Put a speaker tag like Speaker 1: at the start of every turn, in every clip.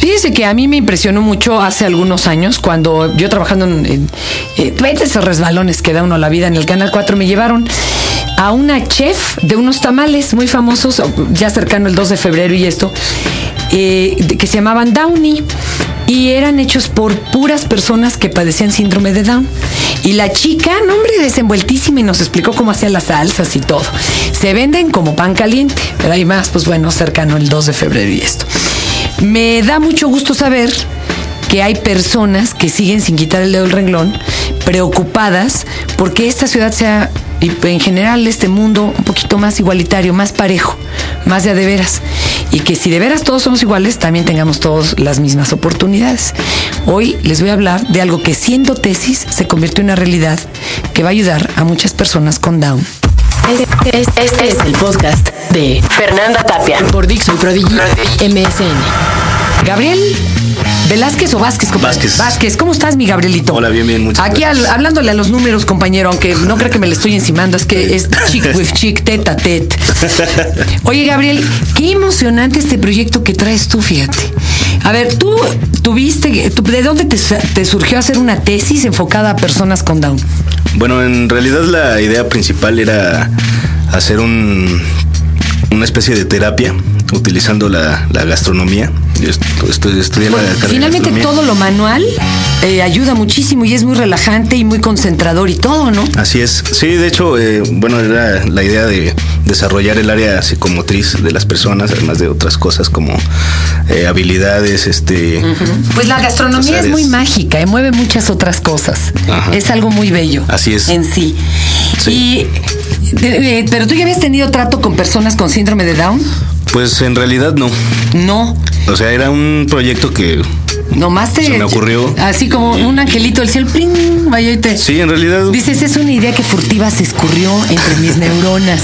Speaker 1: Fíjese que a mí me impresionó mucho hace algunos años cuando yo trabajando en, eh, esos resbalones que da uno la vida en el Canal 4 me llevaron a una chef de unos tamales muy famosos, ya cercano el 2 de febrero y esto, eh, que se llamaban Downy y eran hechos por puras personas que padecían síndrome de Down. Y la chica, no hombre, desenvueltísima y nos explicó cómo hacía las salsas y todo. Se venden como pan caliente, pero hay más, pues bueno, cercano el 2 de febrero y esto. Me da mucho gusto saber que hay personas que siguen sin quitar el dedo del renglón, preocupadas porque esta ciudad sea, y en general este mundo, un poquito más igualitario, más parejo, más de a de veras. Y que si de veras todos somos iguales, también tengamos todos las mismas oportunidades. Hoy les voy a hablar de algo que siendo tesis se convirtió en una realidad que va a ayudar a muchas personas con Down.
Speaker 2: Este, este- este es el podcast de Fernanda Tapia por Dixon Prodigy MSN.
Speaker 1: Gabriel Velázquez o Vázquez,
Speaker 3: Vázquez.
Speaker 1: Vázquez, ¿cómo estás, mi Gabrielito?
Speaker 3: Hola, bien, bien, muchas
Speaker 1: Aquí
Speaker 3: gracias.
Speaker 1: al- hablándole a los números, compañero, aunque no creo que me le estoy encimando, es que es chick with chick, teta tet. Oye, Gabriel, qué emocionante este proyecto que traes tú, fíjate. A ver, tú tuviste, tú- ¿de dónde te, te surgió hacer una tesis enfocada a personas con Down?
Speaker 3: Bueno, en realidad la idea principal era hacer un, una especie de terapia utilizando la, la gastronomía. Yo est- estoy estudiando
Speaker 1: Bueno,
Speaker 3: la carrera
Speaker 1: finalmente todo lo manual eh, ayuda muchísimo y es muy relajante y muy concentrador y todo, ¿no?
Speaker 3: Así es. Sí, de hecho, eh, bueno, era la idea de desarrollar el área psicomotriz de las personas, además de otras cosas como eh, habilidades, este.
Speaker 1: Pues la gastronomía es muy mágica y mueve muchas otras cosas.
Speaker 3: Ajá.
Speaker 1: Es algo muy bello.
Speaker 3: Así es.
Speaker 1: En sí.
Speaker 3: Sí.
Speaker 1: Y, de- eh, pero tú ya habías tenido trato con personas con síndrome de Down?
Speaker 3: Pues en realidad no.
Speaker 1: No.
Speaker 3: O sea, era un proyecto que
Speaker 1: Nomás te.
Speaker 3: Se me ocurrió.
Speaker 1: Así como un angelito del cielo. ¡pling! Vaya y te-
Speaker 3: sí, en realidad.
Speaker 1: Dices, es una idea que furtiva se escurrió entre mis neuronas.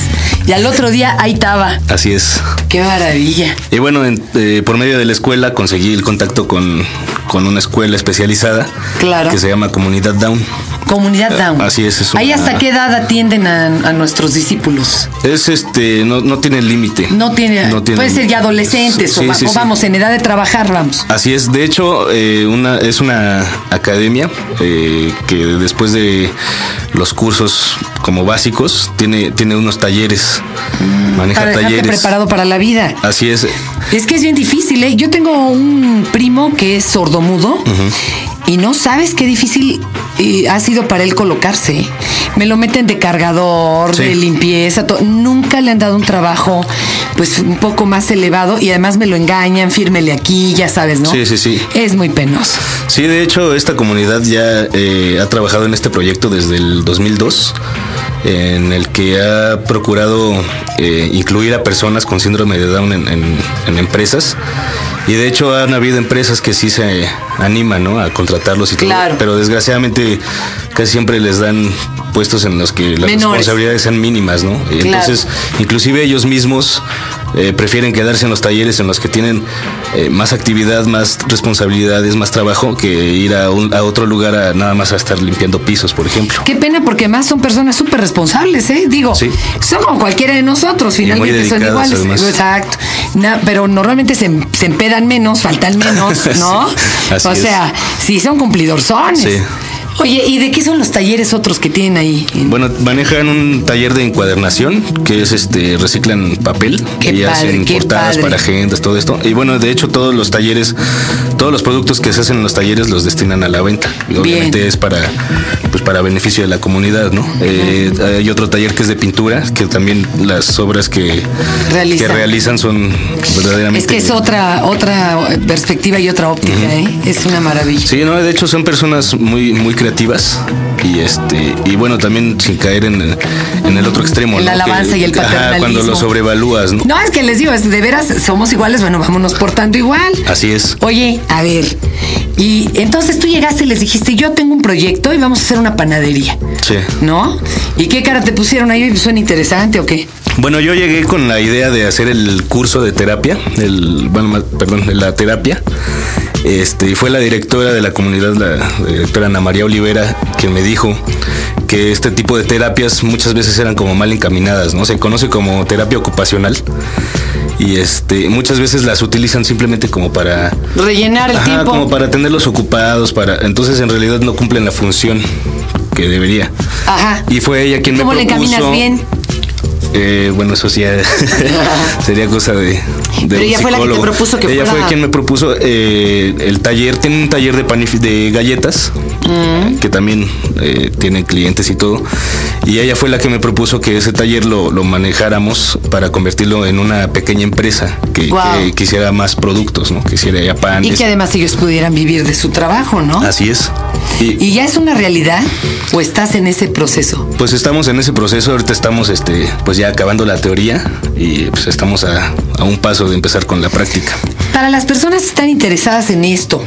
Speaker 1: Y al otro día ahí estaba.
Speaker 3: Así es.
Speaker 1: ¡Qué maravilla!
Speaker 3: Y bueno, en- eh, por medio de la escuela conseguí el contacto con, con una escuela especializada
Speaker 1: Claro.
Speaker 3: que se llama Comunidad Down.
Speaker 1: Comunidad Down.
Speaker 3: así es, es
Speaker 1: ¿Ahí hasta qué edad atienden a, a nuestros discípulos?
Speaker 3: Es este, no, no tiene límite.
Speaker 1: No tiene,
Speaker 3: No tiene
Speaker 1: puede ser ya adolescentes
Speaker 3: Sí,
Speaker 1: o, va-
Speaker 3: sí,
Speaker 1: o
Speaker 3: sí.
Speaker 1: vamos, en edad de trabajar, vamos.
Speaker 3: Así es, de hecho, eh, una, es una academia eh, que después de los cursos como básicos tiene, tiene unos talleres, maneja
Speaker 1: Mm, Para dejarte
Speaker 3: talleres.
Speaker 1: preparado para la vida.
Speaker 3: Así es,
Speaker 1: Es que es bien difícil, ¿eh? Yo tengo un primo que es sordomudo y no sabes qué difícil eh, ha sido para él colocarse. Me lo meten de cargador,
Speaker 3: Sí.
Speaker 1: de limpieza, nunca le han dado un trabajo pues un poco más elevado y además me lo engañan, fírmele aquí, ya sabes, ¿no?
Speaker 3: Sí, sí, sí.
Speaker 1: Es muy penoso.
Speaker 3: Sí, de hecho, esta comunidad ya eh, ha trabajado en este proyecto desde el 2002, en el que ha procurado eh, incluir a personas con síndrome de Down en, en- en empresas. Y de hecho han habido empresas que sí se animan ¿no? a contratarlos y todo,
Speaker 1: Claro.
Speaker 3: pero desgraciadamente casi siempre les dan puestos en los que las
Speaker 1: Menores.
Speaker 3: responsabilidades sean mínimas, ¿no? Y
Speaker 1: Claro.
Speaker 3: Entonces, inclusive ellos mismos eh, prefieren quedarse en los talleres en los que tienen eh, más actividad, más responsabilidades, más trabajo, que ir a, un- a otro lugar a nada más a estar limpiando pisos, por ejemplo.
Speaker 1: Qué pena porque además son personas súper responsables, ¿eh? Digo,
Speaker 3: Sí.
Speaker 1: son como cualquiera de nosotros, finalmente son iguales.
Speaker 3: además.
Speaker 1: Exacto. Na- pero normalmente se, se empedan menos, faltan menos, ¿no?
Speaker 3: Así
Speaker 1: o
Speaker 3: es.
Speaker 1: sea, sí son cumplidorzones.
Speaker 3: Sí.
Speaker 1: Oye, ¿y de qué son los talleres otros que tienen ahí?
Speaker 3: Bueno, manejan un taller de encuadernación, que es este, reciclan papel
Speaker 1: Qué
Speaker 3: y
Speaker 1: padre,
Speaker 3: hacen portadas para agendas, todo esto. Y bueno, de hecho, todos los talleres, todos los productos que se hacen en los talleres los destinan a la venta. Y obviamente
Speaker 1: Bien.
Speaker 3: es para, pues para beneficio de la comunidad, ¿no? Eh, hay otro taller que es de pintura, que también las obras que
Speaker 1: Realizan.
Speaker 3: que realizan son verdaderamente.
Speaker 1: Es que es otra, otra perspectiva y otra óptica, ¿eh? Es una maravilla.
Speaker 3: Sí, no, de hecho son personas muy, muy creativas y este, y bueno, también sin caer en, en el otro extremo.
Speaker 1: En la
Speaker 3: ¿no?
Speaker 1: alabanza y el
Speaker 3: ajá, cuando
Speaker 1: paternalismo.
Speaker 3: lo sobrevalúas, ¿no?
Speaker 1: No, es que les digo, es de veras somos iguales, bueno, vámonos portando igual.
Speaker 3: Así es.
Speaker 1: Oye, a ver, y entonces tú llegaste y les dijiste, yo tengo un proyecto y vamos a hacer una panadería,
Speaker 3: Sí.
Speaker 1: ¿no? ¿Y qué cara te pusieron ahí? ¿Suena interesante o qué?
Speaker 3: Bueno, yo llegué con la idea de hacer el curso de terapia, el, bueno, perdón, la terapia. Este, fue la directora de la comunidad, la directora Ana María Olivera, quien me dijo que este tipo de terapias muchas veces eran como mal encaminadas, ¿no? Se conoce como terapia ocupacional y este muchas veces las utilizan simplemente como para
Speaker 1: rellenar el tiempo
Speaker 3: como para tenerlos ocupados para entonces en realidad no cumplen la función que debería
Speaker 1: Ajá.
Speaker 3: y fue ella quien me
Speaker 1: ¿Cómo
Speaker 3: propuso
Speaker 1: le encaminas bien?
Speaker 3: Eh, bueno, eso sí eh, sería cosa de. de
Speaker 1: Pero
Speaker 3: un
Speaker 1: ella fue la que te
Speaker 3: psicólogo.
Speaker 1: propuso que
Speaker 3: Ella
Speaker 1: fuera-
Speaker 3: fue quien me propuso eh, el taller. Tiene un taller de de galletas
Speaker 1: Mm.
Speaker 3: que también eh, tiene clientes y todo. Y ella fue la que me propuso que ese taller lo, lo manejáramos para convertirlo en una pequeña empresa que, quisiera más productos, ¿no? Que hiciera ya panes.
Speaker 1: Y que además ellos pudieran vivir de su trabajo, ¿no?
Speaker 3: Así es. Y,
Speaker 1: ¿Y ya es una realidad o estás en ese proceso?
Speaker 3: Pues estamos en ese proceso, ahorita estamos este, pues ya acabando la teoría y pues estamos a, a un paso de empezar con la práctica.
Speaker 1: Para las personas que están interesadas en esto,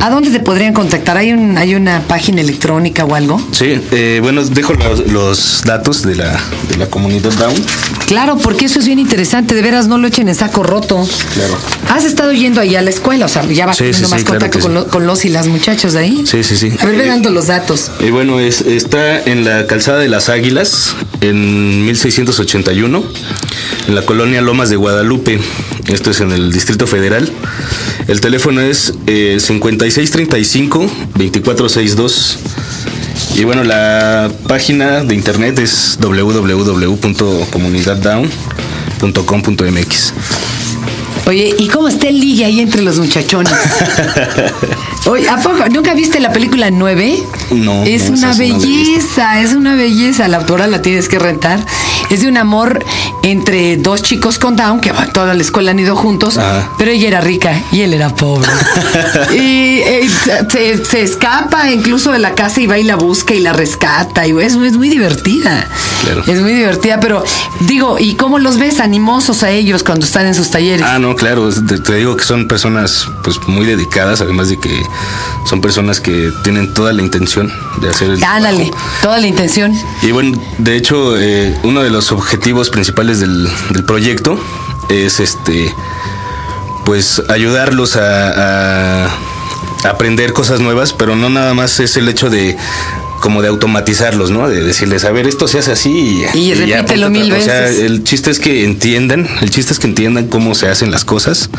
Speaker 1: ¿a dónde te podrían contactar? ¿Hay, un, ¿Hay una página electrónica o algo?
Speaker 3: Sí, eh, bueno, dejo los, los datos de la, de la comunidad Down.
Speaker 1: Claro, porque eso es bien interesante. De veras, no lo echen en saco roto.
Speaker 3: Claro.
Speaker 1: ¿Has estado yendo ahí a la escuela? O sea, ya vas
Speaker 3: Sí,
Speaker 1: teniendo
Speaker 3: sí,
Speaker 1: más
Speaker 3: sí, claro
Speaker 1: contacto
Speaker 3: que
Speaker 1: con, lo- con los y las muchachas de ahí.
Speaker 3: Sí, sí, sí.
Speaker 1: A ver, ve dando los datos.
Speaker 3: Y bueno, es, está en la calzada de las Águilas, en 1681, en la colonia Lomas de Guadalupe. Esto es en el Distrito Federal. El teléfono es eh, 5635-2462. Y bueno, la página de internet es www.comunidaddown.com.mx.
Speaker 1: Oye, ¿y cómo está el ligue ahí entre los muchachones? Oye, ¿a poco? ¿Nunca viste la película 9?
Speaker 3: No,
Speaker 1: Es una
Speaker 3: no
Speaker 1: belleza, es una belleza. La autora la tienes que rentar. Es de un amor entre dos chicos con Down, que van toda la escuela han ido juntos,
Speaker 3: Ajá.
Speaker 1: pero ella era rica y él era pobre. y eh, se, se escapa incluso de la casa y va y la busca y la rescata. Y es, es muy divertida.
Speaker 3: Claro.
Speaker 1: Es muy divertida, pero digo, ¿y cómo los ves animosos a ellos cuando están en sus talleres?
Speaker 3: Ah, no, claro, te, te digo que son personas pues muy dedicadas, además de que son personas que tienen toda la intención de hacer el
Speaker 1: Ándale,
Speaker 3: trabajo.
Speaker 1: toda la intención.
Speaker 3: Y bueno, de hecho, eh, uno de los objetivos principales del, del proyecto es este pues ayudarlos a, a aprender cosas nuevas, pero no nada más es el hecho de como de automatizarlos, ¿no? De decirles, a ver, esto se hace así y,
Speaker 1: repítelo mil
Speaker 3: otra- O sea,
Speaker 1: veces.
Speaker 3: el chiste es que entiendan, el chiste es que entiendan cómo se hacen las cosas,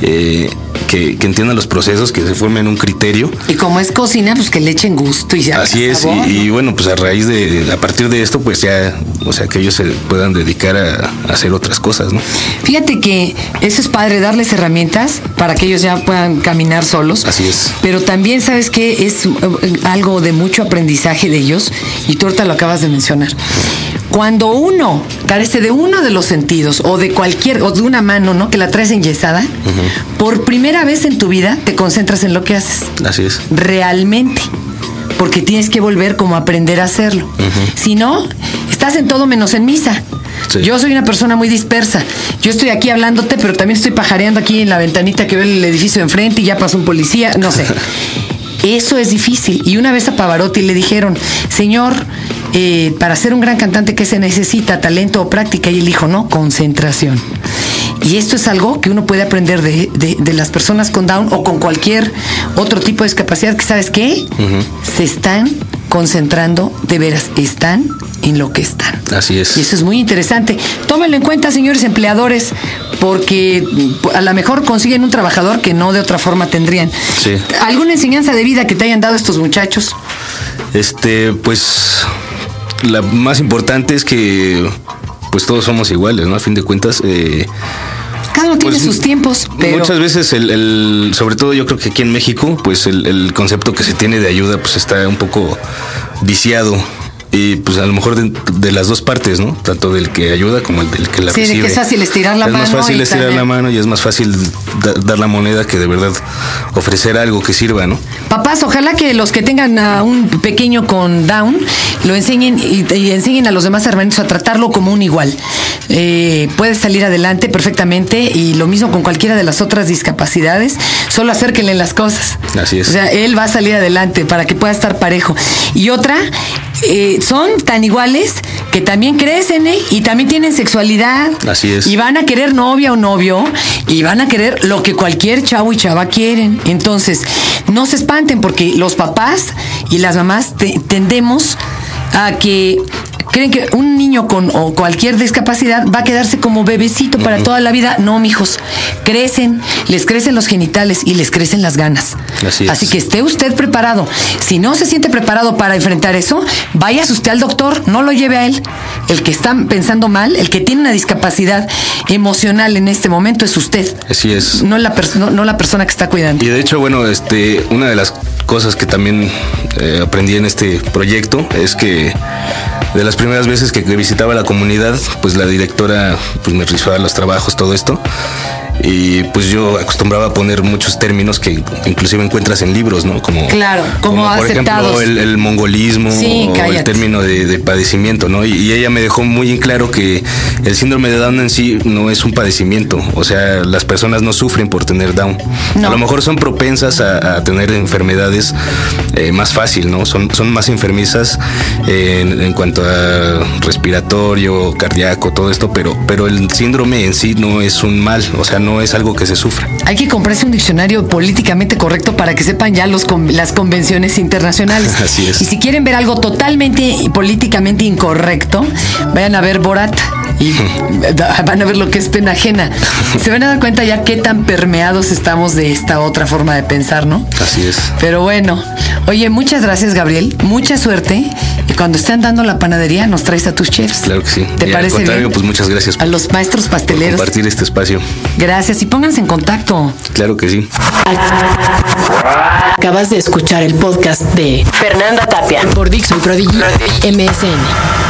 Speaker 3: eh, que, que entiendan los procesos, que se formen un criterio.
Speaker 1: Y como es cocina, pues que le echen gusto y ya.
Speaker 3: Así es,
Speaker 1: sabor,
Speaker 3: y, y
Speaker 1: ¿no?
Speaker 3: bueno, pues a raíz de, a partir de esto, pues ya, o sea, que ellos se puedan dedicar a, a hacer otras cosas, ¿no?
Speaker 1: Fíjate que eso es padre, darles herramientas para que ellos ya puedan caminar solos.
Speaker 3: Así es.
Speaker 1: Pero también, ¿sabes que Es eh, algo de mucho aprendizaje de ellos, y tú ahorita lo acabas de mencionar. Cuando uno carece de uno de los sentidos, o de cualquier, o de una mano, ¿no? Que la traes enyesada, por primera vez en tu vida te concentras en lo que haces.
Speaker 3: Así es.
Speaker 1: realmente. Porque tienes que volver como a aprender a hacerlo. Si no, estás en todo menos en misa.
Speaker 3: Sí.
Speaker 1: Yo soy una persona muy dispersa. Yo estoy aquí hablándote, pero también estoy pajareando aquí en la ventanita que ve el edificio de enfrente y ya pasó un policía, no sé. Eso es difícil. Y una vez a Pavarotti le dijeron, señor, eh, para ser un gran cantante, ¿qué se necesita? ¿Talento o práctica? Y él dijo, no, concentración. Y esto es algo que uno puede aprender de, de- de las personas con Down o con cualquier otro tipo de discapacidad que, ¿sabes qué? Se están concentrando, de veras, están en lo que están.
Speaker 3: Así es.
Speaker 1: Y eso es muy interesante. Tómenlo en cuenta, señores empleadores, porque a lo mejor consiguen un trabajador que no de otra forma tendrían.
Speaker 3: Sí.
Speaker 1: ¿Alguna enseñanza de vida que te hayan dado estos muchachos?
Speaker 3: Este, pues, la más importante es que, pues todos somos iguales, ¿no? A fin de cuentas, eh,
Speaker 1: Tiene
Speaker 3: Pues,
Speaker 1: sus tiempos, pero
Speaker 3: Muchas veces, el, el- sobre todo yo creo que aquí en México, pues el, el concepto que se tiene de ayuda pues está un poco viciado. Y pues a lo mejor de, de las dos partes, ¿no? Tanto del que ayuda como el del que la
Speaker 1: Sí, de que
Speaker 3: recibe.
Speaker 1: es fácil estirar la
Speaker 3: Es más
Speaker 1: mano
Speaker 3: fácil estirar
Speaker 1: también-
Speaker 3: la mano y es más fácil da- dar la moneda que de verdad ofrecer algo que sirva, ¿no?
Speaker 1: Papás, ojalá que los que tengan a un pequeño con Down lo enseñen y, y enseñen a los demás hermanitos a tratarlo como un igual. Eh, puede salir adelante perfectamente y lo mismo con cualquiera de las otras discapacidades, solo acérquenle las cosas.
Speaker 3: Así es.
Speaker 1: O sea, él va a salir adelante para que pueda estar parejo. Y otra, eh, son tan iguales que también crecen, ¿eh? Y también tienen sexualidad.
Speaker 3: Así es.
Speaker 1: Y van a querer novia o novio y van a querer lo que cualquier chavo y chava quieren. Entonces, no se espanten porque los papás y las mamás te- tendemos a que creen que un niño con o cualquier discapacidad va a quedarse como bebecito para toda la vida. No, mijos. Crecen, les crecen los genitales y les crecen las ganas.
Speaker 3: Así es.
Speaker 1: Así que esté usted preparado. Si no se siente preparado para enfrentar eso, váyase usted al doctor, no lo lleve a él. El que está pensando mal, el que tiene una discapacidad emocional en este momento es usted.
Speaker 3: Así es.
Speaker 1: No la, pers- no, no la persona que está cuidando.
Speaker 3: Y de hecho, bueno, este, una de las cosas que también eh, aprendí en este proyecto es que de las primeras veces que visitaba la comunidad, pues la directora pues me revisaba los trabajos, todo esto. Y pues yo acostumbraba a poner muchos términos que inclusive encuentras en libros, ¿no? Como,
Speaker 1: Claro, como
Speaker 3: por
Speaker 1: aceptados.
Speaker 3: ejemplo el, el mongolismo
Speaker 1: Sí,
Speaker 3: o el término de, de padecimiento, ¿no? Y, y ella me dejó muy en claro que el síndrome de Down en sí no es un padecimiento. O sea, las personas no sufren por tener Down.
Speaker 1: No.
Speaker 3: A lo mejor son propensas a, a tener enfermedades eh, más fácil, ¿no? Son, son más enfermizas eh, en, en cuanto a respiratorio, cardíaco, todo esto, pero, pero el síndrome en sí no es un mal, o sea, no es algo que se sufra.
Speaker 1: Hay que comprarse un diccionario políticamente correcto para que sepan ya los con- las convenciones internacionales.
Speaker 3: Así es.
Speaker 1: Y si quieren ver algo totalmente políticamente incorrecto, vayan a ver Borat y van a ver lo que es pena ajena. Se van a dar cuenta ya qué tan permeados estamos de esta otra forma de pensar, ¿no?
Speaker 3: Así es.
Speaker 1: Pero bueno, oye, muchas gracias Gabriel, mucha suerte. Y cuando estén dando la panadería, nos traes a tus chefs.
Speaker 3: Claro que sí.
Speaker 1: ¿Te
Speaker 3: Y al
Speaker 1: parece
Speaker 3: contrario,
Speaker 1: bien?
Speaker 3: pues muchas gracias
Speaker 1: A
Speaker 3: por-
Speaker 1: los maestros
Speaker 3: por
Speaker 1: pasteleros.
Speaker 3: compartir este espacio.
Speaker 1: Gracias y pónganse en contacto.
Speaker 3: Claro que sí.
Speaker 2: Acabas de escuchar el podcast de Fernanda Tapia por Dixon Prodigy MSN.